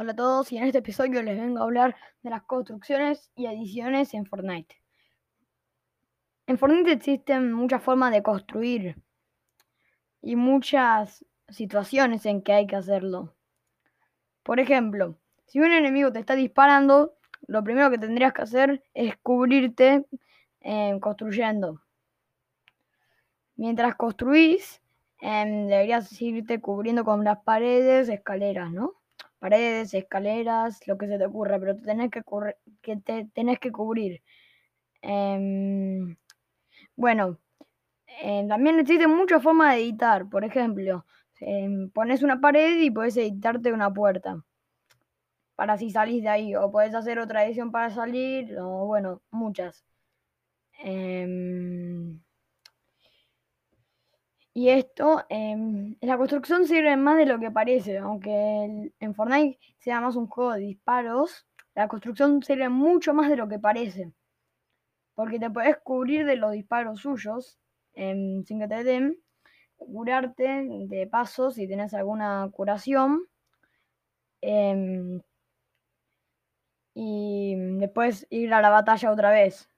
Hola a todos y en este episodio les vengo a hablar de las construcciones y ediciones en Fortnite. En Fortnite existen muchas formas de construir y muchas situaciones en que hay que hacerlo. Por ejemplo, si un enemigo te está disparando, lo primero que tendrías que hacer es cubrirte eh, construyendo. Mientras construís, em, deberías irte cubriendo con las paredes, escaleras, ¿no? Paredes, escaleras, lo que se te ocurra, pero te tenés que, que te tenés que cubrir. Em, bueno, eh, también existen muchas formas de editar. Por ejemplo, em, pones una pared y puedes editarte una puerta para si salís de ahí. O puedes hacer otra edición para salir, o bueno, muchas. Y esto, em, la construcción sirve más de lo que parece, aunque en Fortnite sea más un juego de disparos, la construcción sirve mucho más de lo que parece. Porque te puedes cubrir de los disparos suyos em, sin que te den, curarte de paso si tienes alguna curación. Em, y después ir a la batalla otra vez.